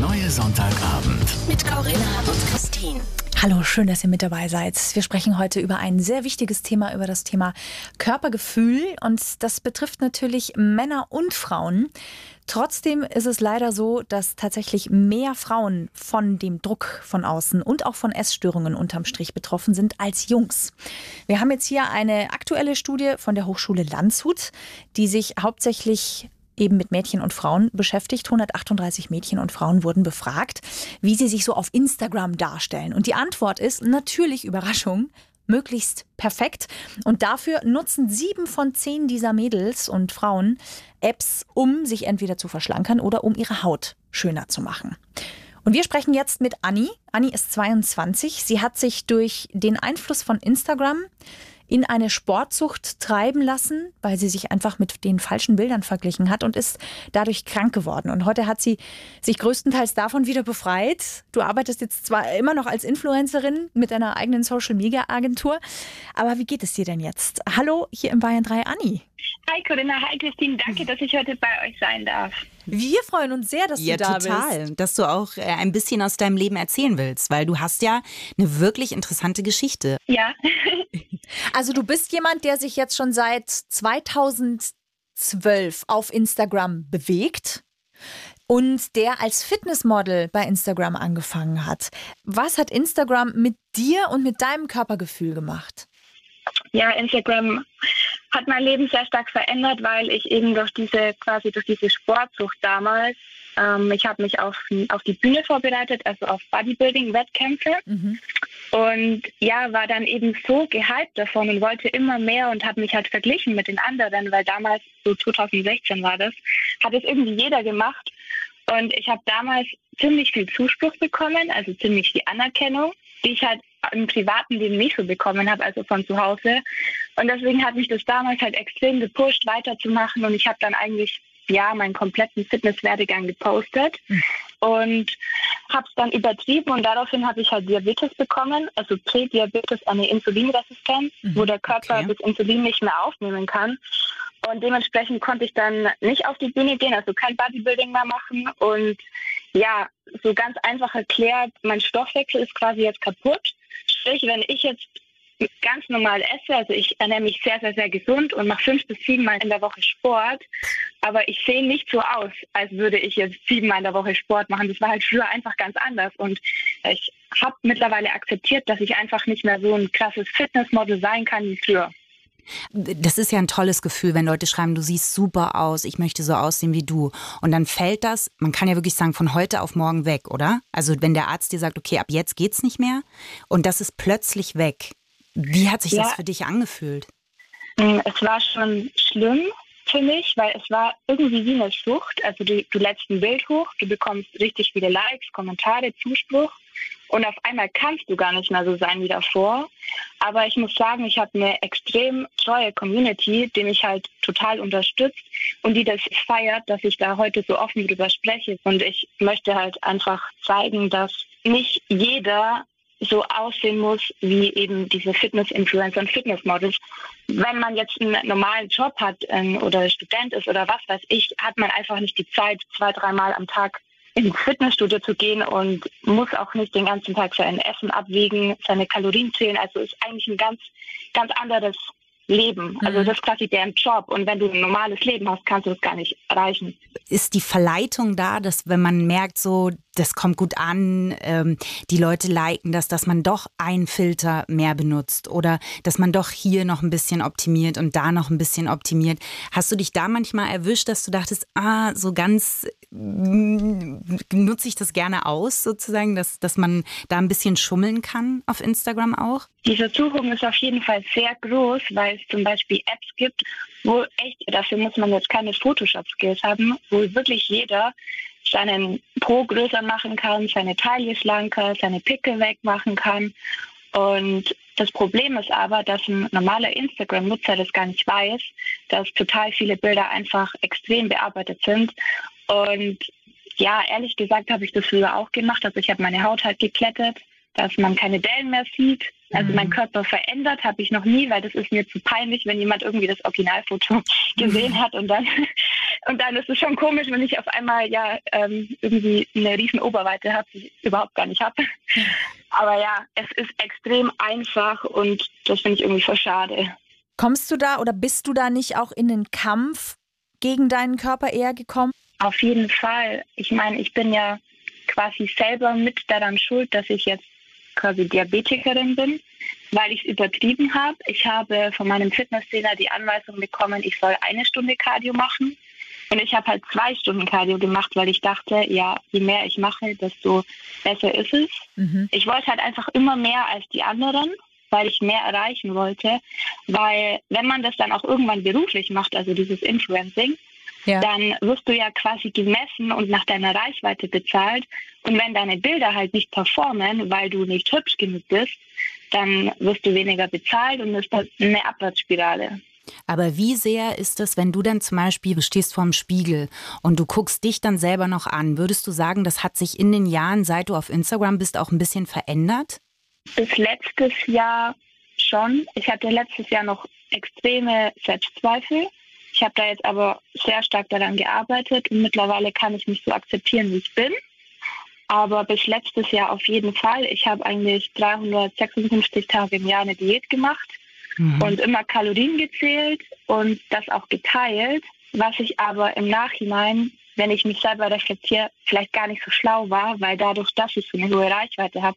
neue Sonntagabend. Mit Corinna und Christine. Hallo, schön, dass ihr mit dabei seid. Wir sprechen heute über ein sehr wichtiges Thema, über das Thema Körpergefühl. Und das betrifft natürlich Männer und Frauen. Trotzdem ist es leider so, dass tatsächlich mehr Frauen von dem Druck von außen und auch von Essstörungen unterm Strich betroffen sind als Jungs. Wir haben jetzt hier eine aktuelle Studie von der Hochschule Landshut, die sich hauptsächlich eben mit Mädchen und Frauen beschäftigt. 138 Mädchen und Frauen wurden befragt, wie sie sich so auf Instagram darstellen. Und die Antwort ist natürlich Überraschung, möglichst perfekt. Und dafür nutzen sieben von zehn dieser Mädels und Frauen Apps, um sich entweder zu verschlankern oder um ihre Haut schöner zu machen. Und wir sprechen jetzt mit Anni. Anni ist 22. Sie hat sich durch den Einfluss von Instagram in eine Sportsucht treiben lassen, weil sie sich einfach mit den falschen Bildern verglichen hat und ist dadurch krank geworden. Und heute hat sie sich größtenteils davon wieder befreit. Du arbeitest jetzt zwar immer noch als Influencerin mit deiner eigenen Social Media Agentur, aber wie geht es dir denn jetzt? Hallo, hier im Bayern 3 Anni. Hi Corinna, hi Christine, danke, dass ich heute bei euch sein darf. Wir freuen uns sehr, dass ja, du da total, bist. dass du auch äh, ein bisschen aus deinem Leben erzählen willst, weil du hast ja eine wirklich interessante Geschichte. Ja. Also du bist jemand, der sich jetzt schon seit 2012 auf Instagram bewegt und der als Fitnessmodel bei Instagram angefangen hat. Was hat Instagram mit dir und mit deinem Körpergefühl gemacht? Ja, Instagram hat mein Leben sehr stark verändert, weil ich eben durch diese quasi durch diese Sportsucht damals, ähm, ich habe mich auf, auf die Bühne vorbereitet, also auf Bodybuilding-Wettkämpfe Mhm. und ja, war dann eben so gehypt davon und wollte immer mehr und habe mich halt verglichen mit den anderen, weil damals, so 2016 war das, hat es irgendwie jeder gemacht und ich habe damals ziemlich viel Zuspruch bekommen, also ziemlich viel Anerkennung, die ich halt im privaten Leben nicht so bekommen habe, also von zu Hause. Und deswegen hat mich das damals halt extrem gepusht, weiterzumachen. Und ich habe dann eigentlich ja meinen kompletten Fitnesswerdegang gepostet und habe es dann übertrieben und daraufhin habe ich halt Diabetes bekommen, also Prädiabetes, eine Insulinresistenz, Mhm, wo der Körper okay. das Insulin nicht mehr aufnehmen kann. Und dementsprechend konnte ich dann nicht auf die Bühne gehen, also kein Bodybuilding mehr machen. Und ja, so ganz einfach erklärt, mein Stoffwechsel ist quasi jetzt kaputt. Sprich, wenn ich jetzt ganz normal esse, also ich ernähre mich sehr, sehr, sehr gesund und mache fünf bis sieben Mal in der Woche Sport, aber ich sehe nicht so aus, als würde ich jetzt siebenmal in der Woche Sport machen. Das war halt früher einfach ganz anders und ich habe mittlerweile akzeptiert, dass ich einfach nicht mehr so ein krasses Fitnessmodel sein kann wie früher. Das ist ja ein tolles Gefühl, wenn Leute schreiben, du siehst super aus, ich möchte so aussehen wie du. Und dann fällt das, man kann ja wirklich sagen, von heute auf morgen weg, oder? Also wenn der Arzt dir sagt, okay, ab jetzt geht's nicht mehr und das ist plötzlich weg. Wie hat sich das Ja. für dich angefühlt? Mm, Es war schon schlimm für mich, weil es war irgendwie wie eine Sucht. Also du, du lädst ein Bild hoch, du bekommst richtig viele Likes, Kommentare, Zuspruch und auf einmal kannst du gar nicht mehr so sein wie davor. Aber ich muss sagen, ich habe eine extrem treue Community, die mich halt total unterstützt und die das feiert, dass ich da heute so offen drüber spreche. Und ich möchte halt einfach zeigen, dass nicht jeder so aussehen muss wie eben diese Fitness-Influencer und Fitnessmodels. Wenn man jetzt einen normalen Job hat ähm, oder Student ist oder was weiß ich, hat man einfach nicht die Zeit, zwei, dreimal am Tag ins Fitnessstudio zu gehen und muss auch nicht den ganzen Tag sein Essen abwiegen, seine Kalorien zählen. Also ist eigentlich ein ganz, ganz anderes Leben. Also Mhm. das ist quasi deren Job. Und wenn du ein normales Leben hast, kannst du das gar nicht erreichen. Ist die Verleitung da, dass wenn man merkt, so, das kommt gut an, ähm, die Leute liken das, dass man doch einen Filter mehr benutzt oder dass man doch hier noch ein bisschen optimiert und da noch ein bisschen optimiert. Hast du dich da manchmal erwischt, dass du dachtest, ah, so ganz nutze ich das gerne aus, sozusagen, dass, dass man da ein bisschen schummeln kann auf Instagram auch? Die Versuchung ist auf jeden Fall sehr groß, weil es zum Beispiel Apps gibt, wo echt, dafür muss man jetzt keine Photoshop-Skills haben, wo wirklich jeder seinen Po größer machen kann, seine Taille schlanker, seine Pickel wegmachen kann. Und das Problem ist aber, dass ein normaler Instagram-Nutzer das gar nicht weiß, dass total viele Bilder einfach extrem bearbeitet sind. Und ja, ehrlich gesagt habe ich das früher auch gemacht. Also ich habe meine Haut halt geklettet, dass man keine Dellen mehr sieht. Also Mhm. mein Körper verändert habe ich noch nie, weil das ist mir zu peinlich, wenn jemand irgendwie das Originalfoto gesehen hat und dann Und dann ist es schon komisch, wenn ich auf einmal ja ähm, irgendwie eine riesen Oberweite habe, die ich überhaupt gar nicht habe. Aber ja, es ist extrem einfach und das finde ich irgendwie voll schade. Kommst du da oder bist du da nicht auch in den Kampf gegen deinen Körper eher gekommen? Auf jeden Fall. Ich meine, ich bin ja quasi selber mit daran schuld, dass ich jetzt quasi Diabetikerin bin, weil ich es übertrieben habe. Ich habe von meinem Fitnesstrainer die Anweisung bekommen, ich soll eine Stunde Cardio machen. Und ich habe halt zwei Stunden Cardio gemacht, weil ich dachte, ja, je mehr ich mache, desto besser ist es. Mhm. Ich wollte halt einfach immer mehr als die anderen, weil ich mehr erreichen wollte. Weil wenn man das dann auch irgendwann beruflich macht, also dieses Influencing, ja. dann wirst du ja quasi gemessen und nach deiner Reichweite bezahlt. Und wenn deine Bilder halt nicht performen, weil du nicht hübsch genug bist, dann wirst du weniger bezahlt und ist eine Abwärtsspirale. Aber wie sehr ist es, wenn du dann zum Beispiel du stehst vorm Spiegel und du guckst dich dann selber noch an? Würdest du sagen, das hat sich in den Jahren, seit du auf Instagram bist, auch ein bisschen verändert? Bis letztes Jahr schon. Ich hatte letztes Jahr noch extreme Selbstzweifel. Ich habe da jetzt aber sehr stark daran gearbeitet und mittlerweile kann ich mich so akzeptieren, wie ich bin. Aber bis letztes Jahr auf jeden Fall. Ich habe eigentlich 356 Tage im Jahr eine Diät gemacht mhm. und immer Kalorien gezählt und das auch geteilt, was ich aber im Nachhinein, wenn ich mich selber reflektiere, vielleicht gar nicht so schlau war, weil dadurch, dass ich so eine hohe Reichweite habe,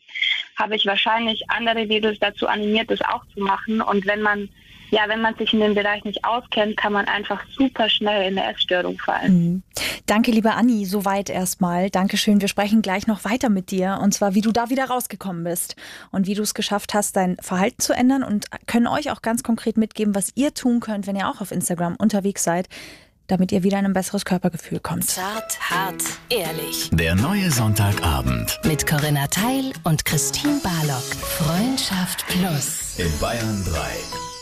habe ich wahrscheinlich andere Videos dazu animiert, das auch zu machen. Und wenn man ja, wenn man sich in dem Bereich nicht auskennt, kann man einfach super schnell in eine Essstörung fallen. Mhm. Danke, liebe Anni, soweit erstmal. Dankeschön. Wir sprechen gleich noch weiter mit dir und zwar, wie du da wieder rausgekommen bist und wie du es geschafft hast, dein Verhalten zu ändern und können euch auch ganz konkret mitgeben, was ihr tun könnt, wenn ihr auch auf Instagram unterwegs seid damit ihr wieder in ein besseres Körpergefühl kommt. Zart, hart, ehrlich. Der neue Sonntagabend. Mit Corinna Teil und Christine Barlock. Freundschaft Plus. In Bayern 3.